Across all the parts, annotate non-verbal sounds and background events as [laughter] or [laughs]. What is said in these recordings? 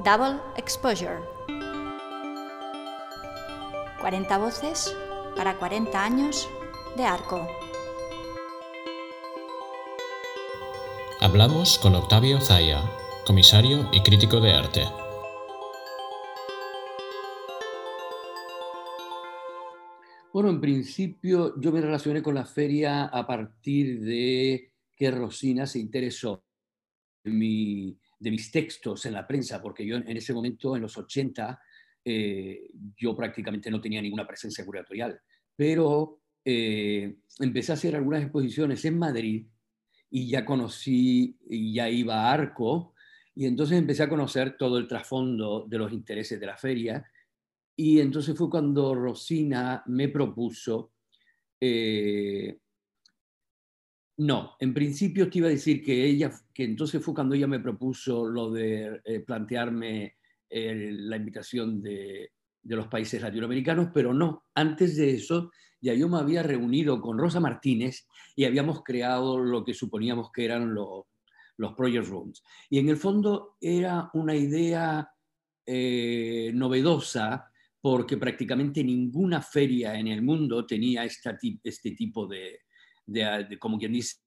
Double Exposure. 40 voces para 40 años de arco. Hablamos con Octavio Zaya, comisario y crítico de arte. Bueno, en principio yo me relacioné con la feria a partir de que Rosina se interesó en mi, de mis textos en la prensa, porque yo en ese momento, en los 80, eh, yo prácticamente no tenía ninguna presencia curatorial, pero eh, empecé a hacer algunas exposiciones en Madrid y ya conocí, ya iba a Arco, y entonces empecé a conocer todo el trasfondo de los intereses de la feria, y entonces fue cuando Rosina me propuso eh, no, en principio te iba a decir que ella, que entonces fue cuando ella me propuso lo de eh, plantearme eh, la invitación de, los países latinoamericanos, pero no, antes de eso ya yo me había reunido con Rosa Martínez y habíamos creado lo que suponíamos que eran los, los Project Rooms. Y en el fondo era una idea eh, novedosa porque prácticamente ninguna feria en el mundo tenía este tipo de, de, como quien dice,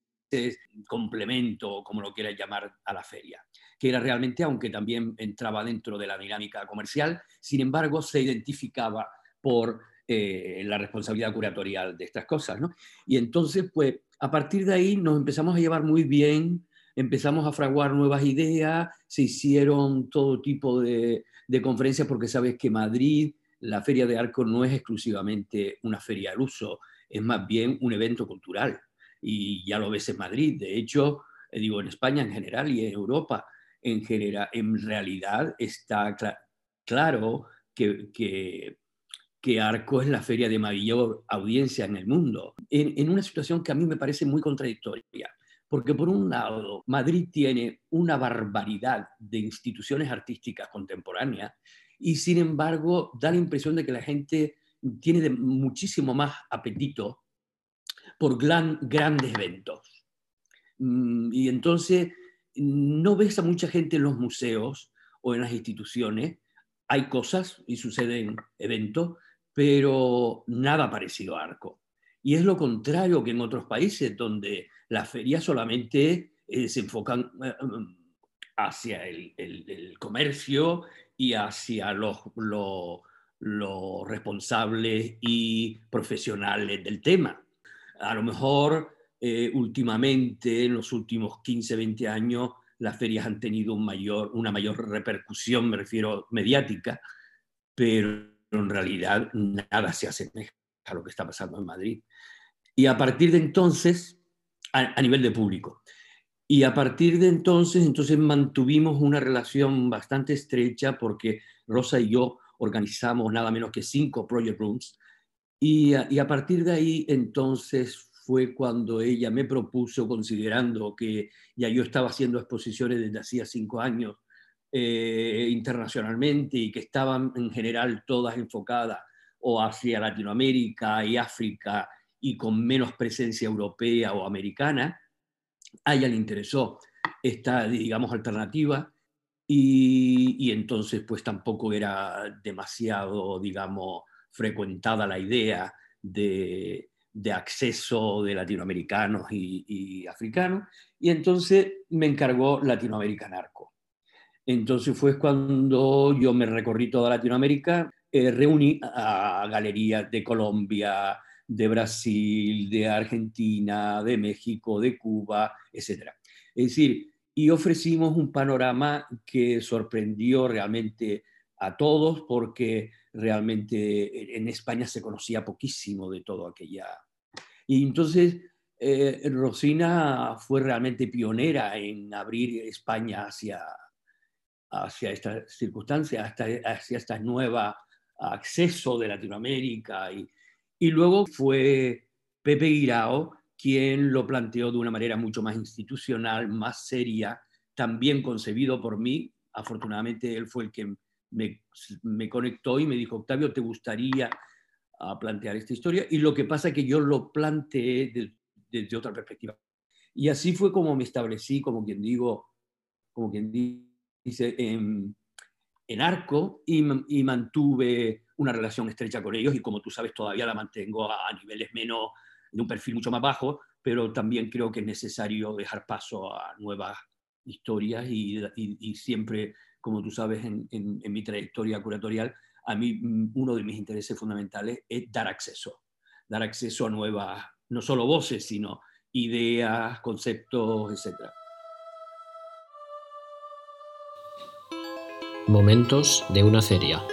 complemento, como lo quiera llamar, a la feria, que era realmente, aunque también entraba dentro de la dinámica comercial, sin embargo, se identificaba por eh, la responsabilidad curatorial de estas cosas. ¿no? Y entonces, pues, a partir de ahí nos empezamos a llevar muy bien, empezamos a fraguar nuevas ideas, se hicieron todo tipo de, de conferencias, porque sabes que Madrid, la Feria de Arco no es exclusivamente una feria al uso, es más bien un evento cultural. Y ya lo ves en Madrid. De hecho, eh, digo, en España en general y en Europa en general, en realidad está claro que, que, Arco es la feria de mayor audiencia en el mundo, en, en una situación que a mí me parece muy contradictoria. Porque por un lado, Madrid tiene una barbaridad de instituciones artísticas contemporáneas y sin embargo da la impresión de que la gente tiene muchísimo más apetito por grandes eventos. Mm, y entonces no ves a mucha gente en los museos o en las instituciones. Hay cosas y suceden eventos, pero nada parecido a Arco. Y es lo contrario que en otros países, donde las ferias solamente eh, se enfocan eh, hacia el, comercio y hacia los, los los responsables y profesionales del tema. A lo mejor eh, últimamente, en los últimos 15, 20 años, las ferias han tenido una mayor repercusión, me refiero mediática, pero en realidad nada se asemeja a lo que está pasando en Madrid. Y a partir de entonces, a, a nivel de público, y a partir de entonces, entonces mantuvimos una relación bastante estrecha porque Rosa y yo organizamos nada menos que cinco project rooms. Y, a partir de ahí entonces fue cuando ella me propuso, considerando que ya yo estaba haciendo exposiciones desde hacía cinco años eh, internacionalmente y que estaban en general todas enfocadas o hacia Latinoamérica y África y con menos presencia europea o americana, a ella le interesó esta, digamos, alternativa y, entonces pues tampoco era demasiado, digamos, frecuentada la idea de, acceso de latinoamericanos y, africanos, y entonces me encargó Latinoamérica Narco. Entonces fue cuando yo me recorrí toda Latinoamérica, eh, reuní a galerías de Colombia, de Brasil, de Argentina, de México, de Cuba, etc. Es decir, y ofrecimos un panorama que sorprendió realmente a todos porque realmente en España se conocía poquísimo de todo aquella. Y entonces eh, Rosina fue realmente pionera en abrir España hacia, hacia estas circunstancias, hacia este nuevo acceso de Latinoamérica. Y, y luego fue Pepe Guirao quien lo planteó de una manera mucho más institucional, más seria, también concebido por mí. Afortunadamente él fue el que me, conectó y me dijo, Octavio, ¿te gustaría ah, plantear esta historia? Y lo que pasa es que yo lo planteé desde otra perspectiva. Y así fue como me establecí, como quien digo, como quien dice, en, en Arco y, mantuve una relación estrecha con ellos y como tú sabes todavía la mantengo a, niveles menos, de un perfil mucho más bajo, pero también creo que es necesario dejar paso a nuevas historias y, siempre, como tú sabes, en, en, mi trayectoria curatorial, a mí mm, uno de mis intereses fundamentales es dar acceso, dar acceso a nuevas, no solo voces, sino ideas, conceptos, etc. Momentos de una feria.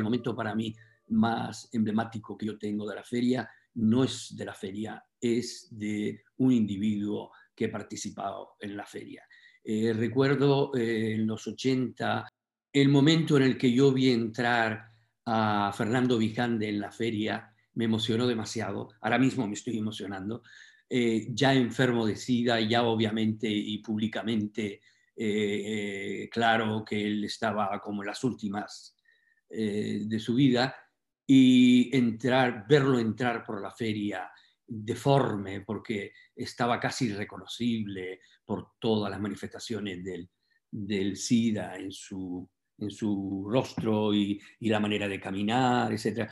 El momento para mí más emblemático que yo tengo de la feria no es de la feria, es de un individuo que ha participado en la feria. Eh, recuerdo eh, en los 80 el momento en el que yo vi entrar a Fernando Vijande en la feria, me emocionó demasiado, ahora mismo me estoy emocionando, eh, ya enfermo de SIDA, ya obviamente y públicamente eh, eh, claro que él estaba como en las últimas de su vida, y entrar, verlo entrar por la feria deforme, porque estaba casi irreconocible por todas las manifestaciones del, del SIDA en su, en su rostro y, y, la manera de caminar, etc.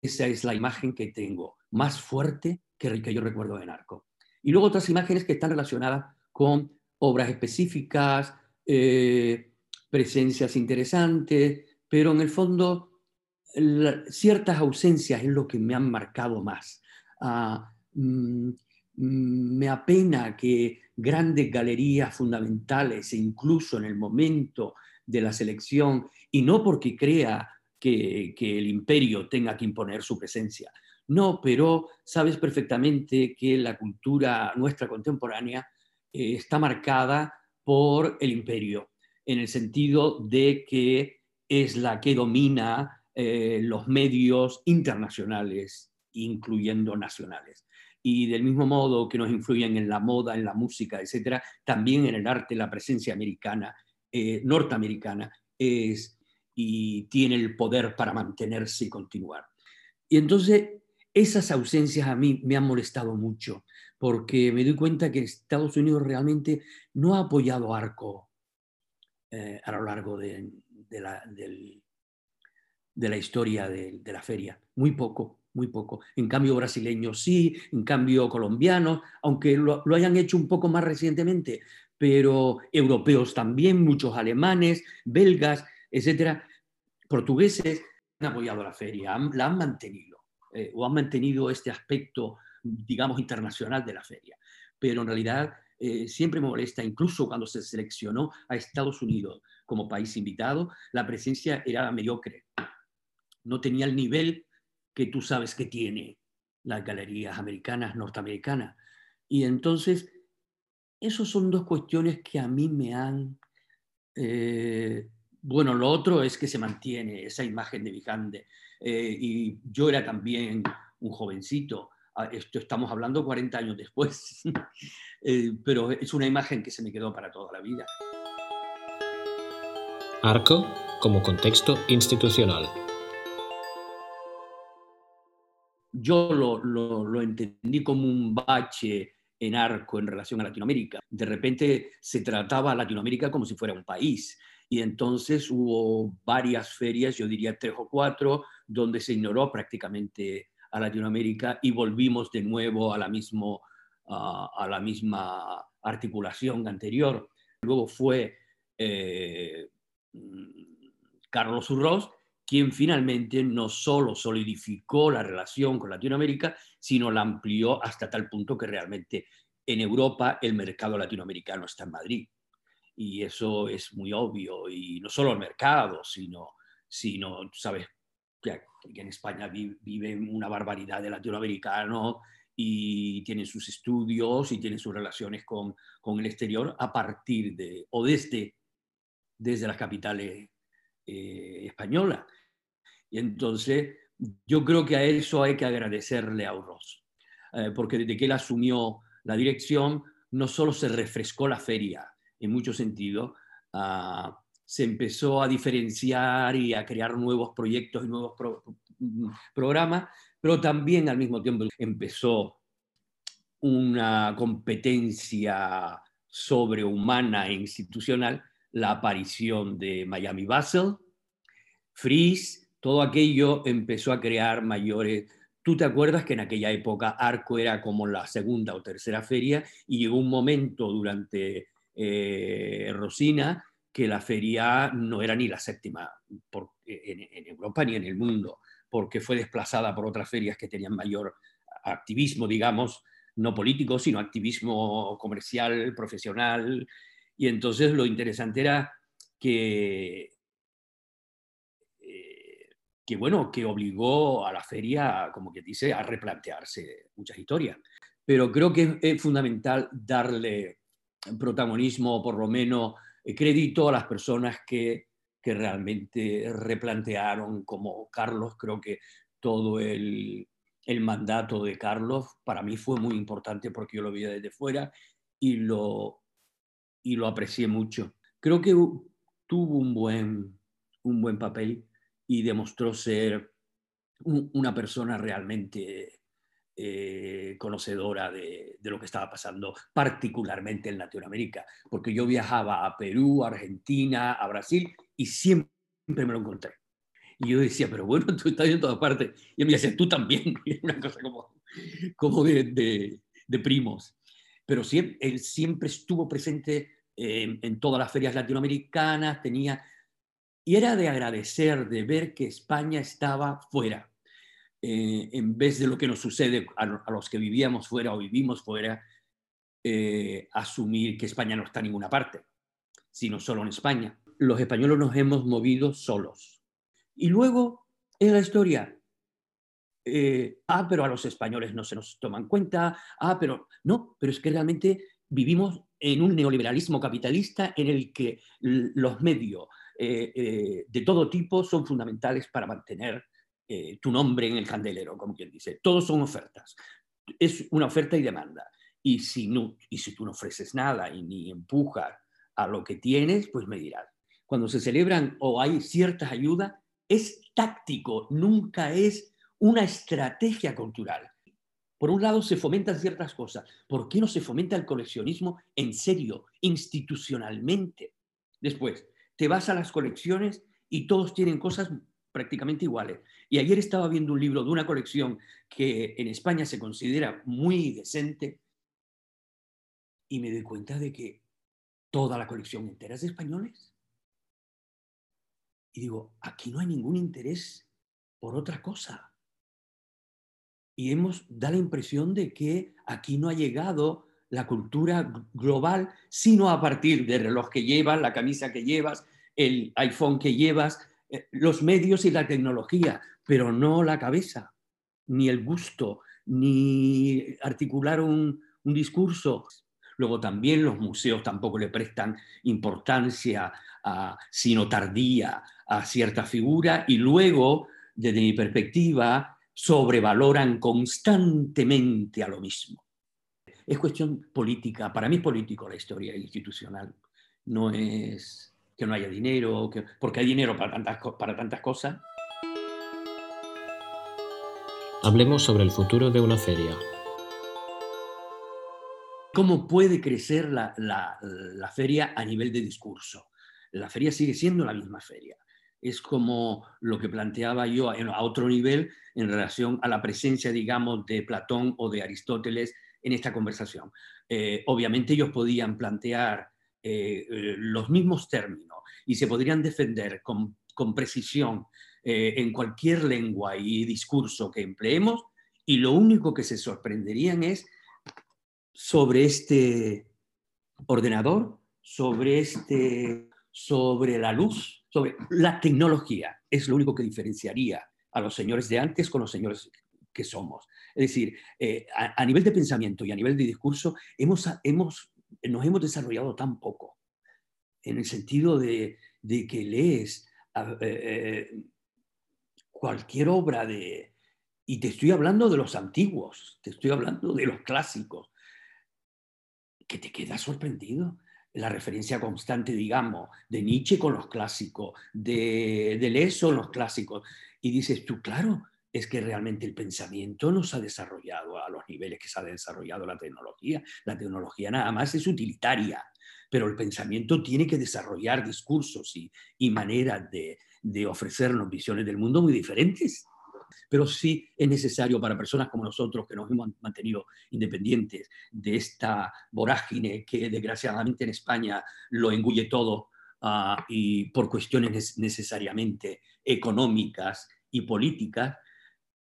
Esa es la imagen que tengo más fuerte que, yo recuerdo de Narco. Y luego otras imágenes que están relacionadas con obras específicas, eh, presencias interesantes, pero en el fondo ciertas ausencias es lo que me han marcado más. Ah, mm, mm, me apena que grandes galerías fundamentales, e incluso en el momento de la selección, y no porque crea que, que el imperio tenga que imponer su presencia, no, pero sabes perfectamente que la cultura nuestra contemporánea eh, está marcada por el imperio, en el sentido de que es la que domina eh, los medios internacionales, incluyendo nacionales. Y del mismo modo que nos influyen en la moda, en la música, etcétera, también en el arte la presencia americana, eh, norteamericana, es y tiene el poder para mantenerse y continuar. Y entonces esas ausencias a mí me han molestado mucho, porque me doy cuenta que Estados Unidos realmente no ha apoyado Arco eh, a lo largo de, la, de la, historia de, la feria. Muy poco, muy poco. En cambio, brasileños sí, en cambio, colombianos, aunque lo, lo hayan hecho un poco más recientemente, pero europeos también, muchos alemanes, belgas, etcétera, portugueses han apoyado la feria, la han mantenido eh, o han mantenido este aspecto, digamos, internacional de la feria. Pero en realidad eh, siempre me molesta, incluso cuando se seleccionó a Estados Unidos como país invitado, la presencia era mediocre. No tenía el nivel que tú sabes que tiene las galerías americanas, norteamericanas. Y entonces, esas son dos cuestiones que a mí me han... Eh, bueno, lo otro es que se mantiene esa imagen de Vijande eh, y yo era también un jovencito. Esto estamos hablando 40 años después, [laughs] eh, pero es una imagen que se me quedó para toda la vida. Arco como contexto institucional. Yo lo, lo, lo entendí como un bache en arco en relación a Latinoamérica. De repente se trataba a Latinoamérica como si fuera un país y entonces hubo varias ferias, yo diría tres o cuatro, donde se ignoró prácticamente a Latinoamérica y volvimos de nuevo a la, mismo, a la misma articulación anterior. Luego fue eh, Carlos Urroz quien finalmente no solo solidificó la relación con Latinoamérica, sino la amplió hasta tal punto que realmente en Europa el mercado latinoamericano está en Madrid y eso es muy obvio, y no solo el mercado, sino, sino sabes, que en España vive una barbaridad de latinoamericanos y tienen sus estudios y tienen sus relaciones con, con el exterior a partir de, o desde, desde las capitales eh, españolas. Y entonces yo creo que a eso hay que agradecerle a Uros, eh, porque desde que él asumió la dirección, no solo se refrescó la feria, en muchos sentidos, ah, se empezó a diferenciar y a crear nuevos proyectos y nuevos mm, programas, pero también al mismo tiempo empezó una competencia sobrehumana e institucional, la aparición de Miami Basel, Freeze, todo aquello empezó a crear mayores... Tú te acuerdas que en aquella época Arco era como la segunda o tercera feria y llegó un momento durante eh, Rosina que la feria no era ni la séptima en, Europa ni en el mundo, porque fue desplazada por otras ferias que tenían mayor activismo, digamos, no político, sino activismo comercial, profesional. Y entonces lo interesante era que, eh, que bueno, que obligó a la feria, como que dice, a replantearse muchas historias. Pero creo que es fundamental darle protagonismo, por lo menos crédito a las personas que, que realmente replantearon, como Carlos, creo que todo el, el mandato de Carlos para mí fue muy importante porque yo lo vi desde fuera y lo, y lo aprecié mucho. Creo que tuvo un buen, un buen papel y demostró ser una persona realmente eh, conocedora de, lo que estaba pasando, particularmente en Latinoamérica, porque yo viajaba a Perú, a Argentina, a Brasil y siempre me lo encontré. Y yo decía, pero bueno, [laughs] tú estás en todas partes. Y él me decía, tú también. [laughs] una cosa como, de, primos. Pero siempre, él siempre estuvo presente en, en todas las ferias latinoamericanas, tenía... Y era de agradecer, de ver que España estaba fuera eh, en vez de lo que nos sucede a, los que vivíamos fuera o vivimos fuera, eh, asumir que España no está en ninguna parte, sino solo en España. Los españoles nos hemos movido solos. Y luego, en la historia, eh, ah, pero a los españoles no se nos toman cuenta, ah, pero no, pero es que realmente vivimos en un neoliberalismo capitalista en el que los medios de todo tipo son fundamentales para mantener eh, tu nombre en el candelero, como quien dice. Todos son ofertas. Es una oferta y demanda. Y si, no, y si tú no ofreces nada y ni empujas a lo que tienes, pues me dirás. Cuando se celebran o hay ciertas ayudas, es táctico, nunca es una estrategia cultural. Por un lado, se fomentan ciertas cosas. ¿Por qué no se fomenta el coleccionismo en serio, institucionalmente? Después, te vas a las colecciones y todos tienen cosas prácticamente iguales. Y ayer estaba viendo un libro de una colección que en España se considera muy decente y me doy cuenta de que toda la colección entera es de españoles. Y digo, aquí no hay ningún interés por otra cosa. Y hemos, da la impresión de que aquí no ha llegado la cultura global, sino a partir del reloj que llevas, la camisa que llevas, el iPhone que llevas, los medios y la tecnología, pero no la cabeza, ni el gusto, ni articular un, discurso. Luego también los museos tampoco le prestan importancia, sino tardía, a cierta figura y luego, desde mi perspectiva, sobrevaloran constantemente a lo mismo. Es cuestión política, para mí es político la historia institucional, no es que no haya dinero, que, porque hay dinero para tantas, para tantas cosas. Hablemos sobre el futuro de una feria. ¿Cómo puede crecer la, la, la feria a nivel de discurso? La feria sigue siendo la misma feria. Es como lo que planteaba yo a otro nivel en relación a la presencia, digamos, de Platón o de Aristóteles en esta conversación. Eh, obviamente ellos podían plantear eh, eh, los mismos términos y se podrían defender con, precisión eh, en cualquier lengua y discurso que empleemos y lo único que se sorprenderían es sobre este ordenador, sobre, este, sobre la luz, sobre la tecnología. Es lo único que diferenciaría a los señores de antes con los señores que somos. Es decir, a, nivel de pensamiento y a nivel de discurso, hemos, hemos nos hemos desarrollado tan poco, en el sentido de, que lees eh, eh, cualquier obra de... Y te estoy hablando de los antiguos, te estoy hablando de los clásicos, que te quedas sorprendido. La referencia constante, digamos, de Nietzsche con los clásicos, de, de Leso los clásicos. Y dices tú, claro, es que realmente el pensamiento no se ha desarrollado a los niveles que se ha desarrollado la tecnología. La tecnología nada más es utilitaria, pero el pensamiento tiene que desarrollar discursos y, y maneras de, de ofrecernos visiones del mundo muy diferentes. Pero sí es necesario para personas como nosotros que nos hemos mantenido independientes de esta vorágine que desgraciadamente en España lo engulle todo uh, y por cuestiones necesariamente económicas y políticas,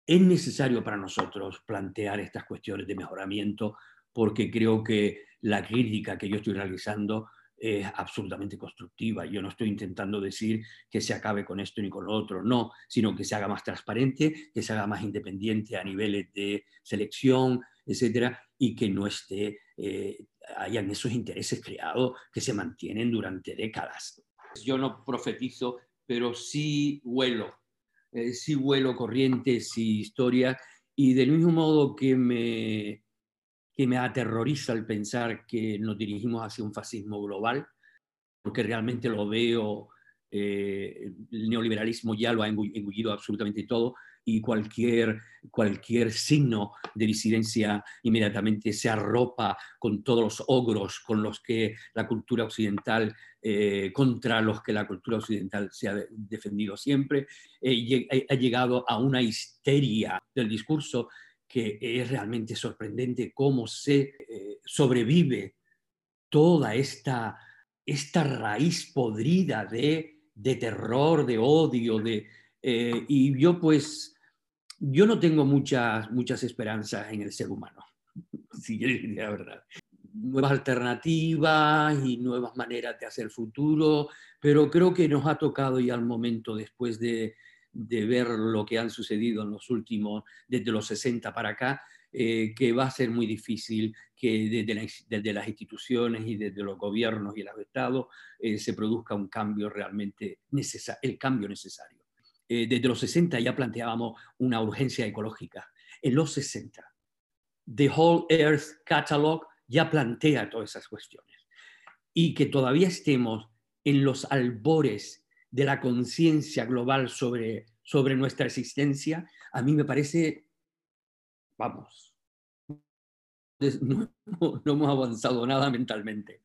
es necesario para nosotros plantear estas cuestiones de mejoramiento porque creo que la crítica que yo estoy realizando es absolutamente constructiva. Yo no estoy intentando decir que se acabe con esto ni con lo otro, no, sino que se haga más transparente, que se haga más independiente a niveles de selección, etcétera, y que no esté, eh, hayan esos intereses creados que se mantienen durante décadas. Yo no profetizo, pero sí huelo, eh, sí huelo corrientes y historias, y del mismo modo que me que me aterroriza el pensar que nos dirigimos hacia un fascismo global, porque realmente lo veo, eh, el neoliberalismo ya lo ha engullido absolutamente todo y cualquier, cualquier signo de disidencia inmediatamente se arropa con todos los ogros con los que la cultura occidental, eh, contra los que la cultura occidental se ha defendido siempre, eh, ha llegado a una histeria del discurso que es realmente sorprendente cómo se eh, sobrevive toda esta, esta raíz podrida de, de terror, de odio, de, eh, y yo pues, yo no tengo muchas, muchas esperanzas en el ser humano, [laughs] si yo diría la verdad. Nuevas alternativas y nuevas maneras de hacer futuro, pero creo que nos ha tocado ya el momento después de, de ver lo que han sucedido en los últimos, desde los 60 para acá, eh, que va a ser muy difícil que desde, las instituciones y desde los gobiernos y el Estado eh, se produzca un cambio realmente necesario, el cambio necesario. Eh, desde los 60 ya planteábamos una urgencia ecológica. En los 60, The Whole Earth Catalog ya plantea todas esas cuestiones. Y que todavía estemos en los albores de la conciencia global sobre, sobre nuestra existencia, a mí me parece, vamos, no, hemos avanzado nada mentalmente.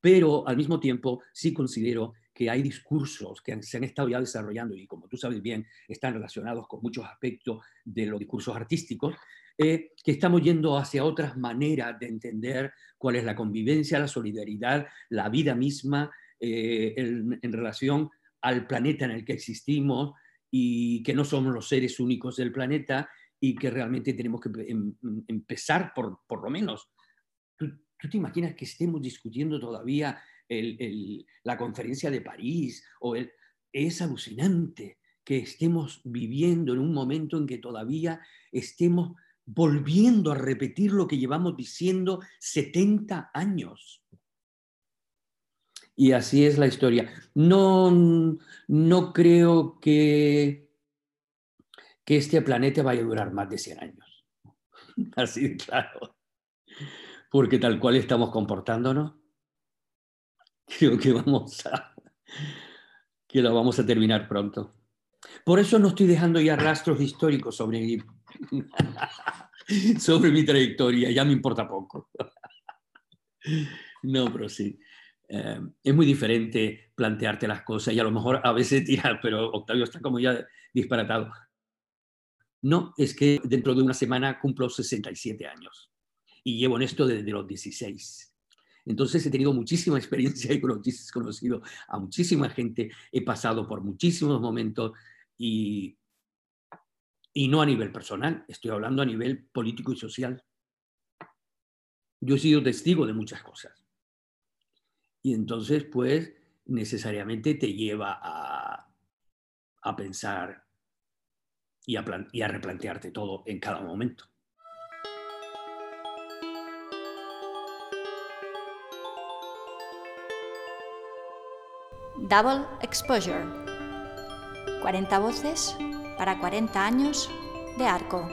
Pero al mismo tiempo sí considero que hay discursos que se han estado ya desarrollando y como tú sabes bien, están relacionados con muchos aspectos de los discursos artísticos, eh, que estamos yendo hacia otras maneras de entender cuál es la convivencia, la solidaridad, la vida misma eh, en, en, relación al planeta en el que existimos y que no somos los seres únicos del planeta y que realmente tenemos que em, empezar por, por lo menos. ¿Tú, te imaginas que estemos discutiendo todavía la conferencia de París? O es alucinante que estemos viviendo en un momento en que todavía estemos volviendo a repetir lo que llevamos diciendo 70 años. Y así es la historia. No, no creo que, que este planeta vaya a durar más de 100 años. [laughs] Así de claro. Porque tal cual estamos comportándonos, creo que vamos a que lo vamos a terminar pronto. Por eso no estoy dejando ya rastros históricos sobre mi, [laughs] sobre mi trayectoria, ya me importa poco. [laughs] No, pero sí. Eh, es muy diferente plantearte las cosas y a lo mejor a veces tirar, pero Octavio está como ya disparatado. No, es que dentro de una semana cumplo 67 años y llevo en esto desde los 16. Entonces he tenido muchísima experiencia y conocido a muchísima gente, he pasado por muchísimos momentos y, y no a nivel personal, estoy hablando a nivel político y social. Yo he sido testigo de muchas cosas. Y entonces, pues, necesariamente te lleva a, a pensar y a, y a replantearte todo en cada momento. Double Exposure. 40 voces para 40 años de arco.